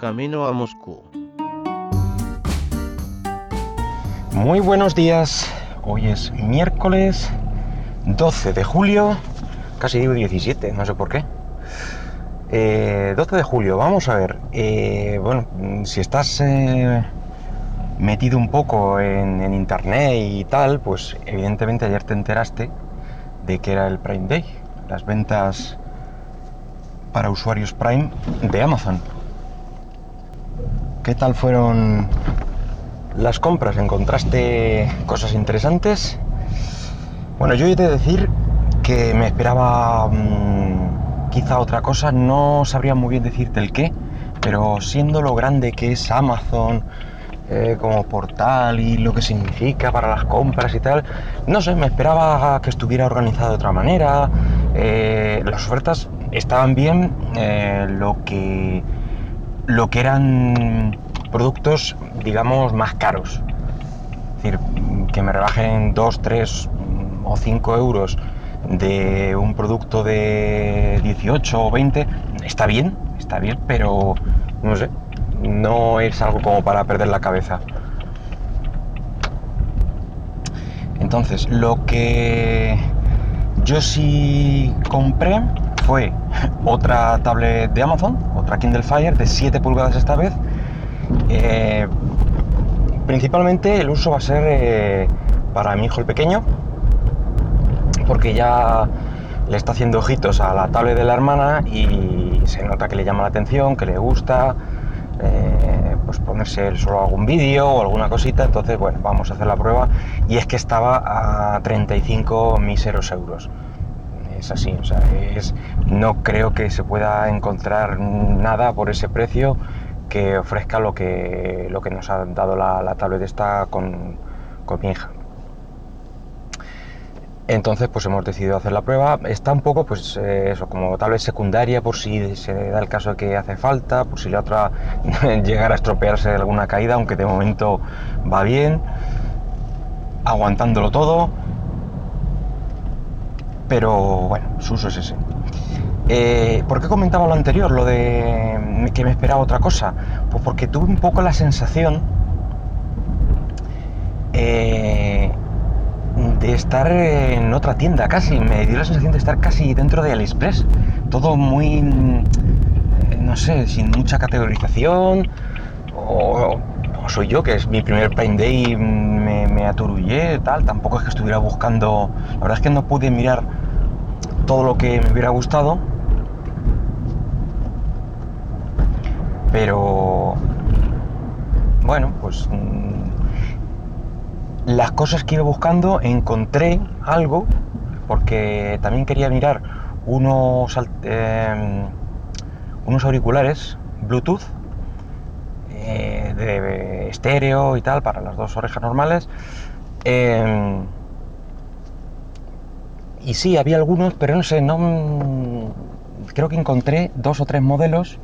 camino a Moscú. Muy buenos días. Hoy es miércoles 12 de julio, casi digo 17, no sé por qué. 12 eh, de julio, vamos a ver. Eh, bueno, si estás eh, metido un poco en, en, internet y tal, pues evidentemente ayer te enteraste de que era el Prime Day, las ventas para usuarios Prime de Amazon. ¿Qué tal fueron las compras? ¿Encontraste cosas interesantes? Bueno, yo he de decir que me esperaba mm, quizá otra cosa, no sabría muy bien decirte el qué, pero siendo lo grande que es Amazon eh, como portal y lo que significa para las compras y tal, no sé, me esperaba que estuviera organizado de otra manera, eh, las ofertas estaban bien, eh, lo que lo que eran productos, digamos, más caros. Es decir, que me rebajen 2, 3 o 5 euros de un producto de 18 o 20, está bien, está bien, pero no sé, no es algo como para perder la cabeza. Entonces, lo que yo sí compré fue otra tablet de Amazon, otra Kindle Fire de 7 pulgadas esta vez. Eh, principalmente el uso va a ser eh, para mi hijo el pequeño, porque ya le está haciendo ojitos a la tablet de la hermana y se nota que le llama la atención, que le gusta, eh, pues ponerse solo algún vídeo o alguna cosita, entonces bueno, vamos a hacer la prueba. Y es que estaba a 35 míseros euros es así, o sea, es, no creo que se pueda encontrar nada por ese precio que ofrezca lo que, lo que nos ha dado la, la tablet esta con, con, mi hija. Entonces, pues hemos decidido hacer la prueba. Está un poco, pues eh, eso, como tablet secundaria por si se da el caso de que hace falta, por si la otra llegara a estropearse de alguna caída, aunque de momento va bien, aguantándolo todo pero bueno, su uso es ese. Eh, ¿Por qué comentaba lo anterior, lo de que me esperaba otra cosa? Pues porque tuve un poco la sensación eh, de estar en otra tienda casi, me dio la sensación de estar casi dentro de AliExpress, todo muy, eh, no sé, sin mucha categorización, o, soy yo, que es mi primer Prime Day, me, aturullé, tal, tampoco es que estuviera buscando, la verdad es que no pude mirar todo lo que me hubiera gustado. Pero bueno, pues mm, las cosas que iba buscando encontré algo porque también quería mirar unos em, unos auriculares Bluetooth eh, de estéreo y tal para las dos orejas normales em, y sí, había algunos, pero no sé, no. Creo que encontré dos o tres modelos.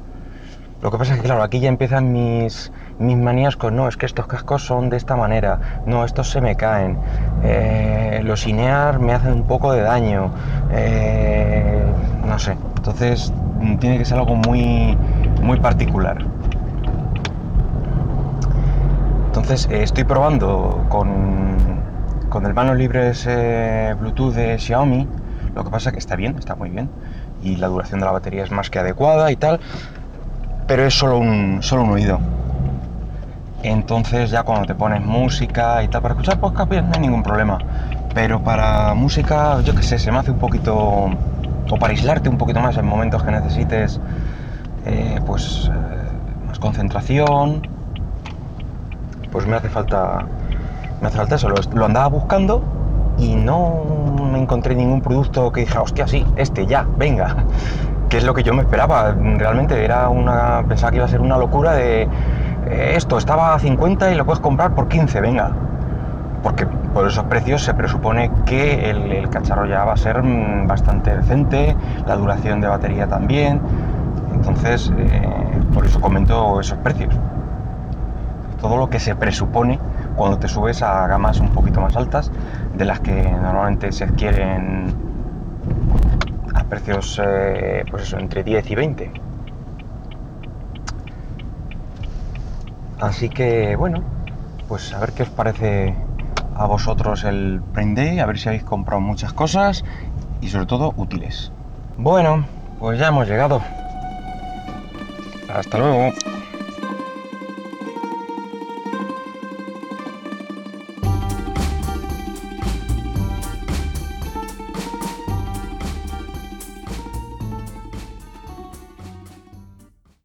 Lo que pasa es que, claro, aquí ya empiezan mis, mis manías con no, es que estos cascos son de esta manera, no, estos se me caen, eh, los INEAR me hacen un poco de daño, eh, no sé. Entonces, tiene que ser algo muy, muy particular. Entonces, eh, estoy probando con con el mano libre ese Bluetooth de Xiaomi, lo que pasa es que está bien, está muy bien, y la duración de la batería es más que adecuada y tal, pero es solo un, solo un oído. Entonces ya cuando te pones música y tal, para escuchar podcast pues, no hay ningún problema, pero para música, yo qué sé, se me hace un poquito, o para aislarte un poquito más en momentos que necesites, eh, pues eh, más concentración, pues me hace falta me hace falta eso, lo, andaba buscando y no me encontré ningún producto que dijera, hostia, sí, este ya, venga. Que es lo que yo me esperaba. Realmente era una. Pensaba que iba a ser una locura de. Eh, esto estaba a 50 y lo puedes comprar por 15, venga. Porque por esos precios se presupone que el, cacharro ya va a ser mm, bastante decente, la duración de batería también. Entonces, eh, por eso comento esos precios. Todo lo que se presupone cuando te subes a gamas un poquito más altas, de las que normalmente se adquieren a precios, eh, pues eso, entre 10 y 20. Así que bueno, pues a ver qué os parece a vosotros el Prime Day, a ver si habéis comprado muchas cosas y sobre todo útiles. Bueno, pues ya hemos llegado. Hasta luego.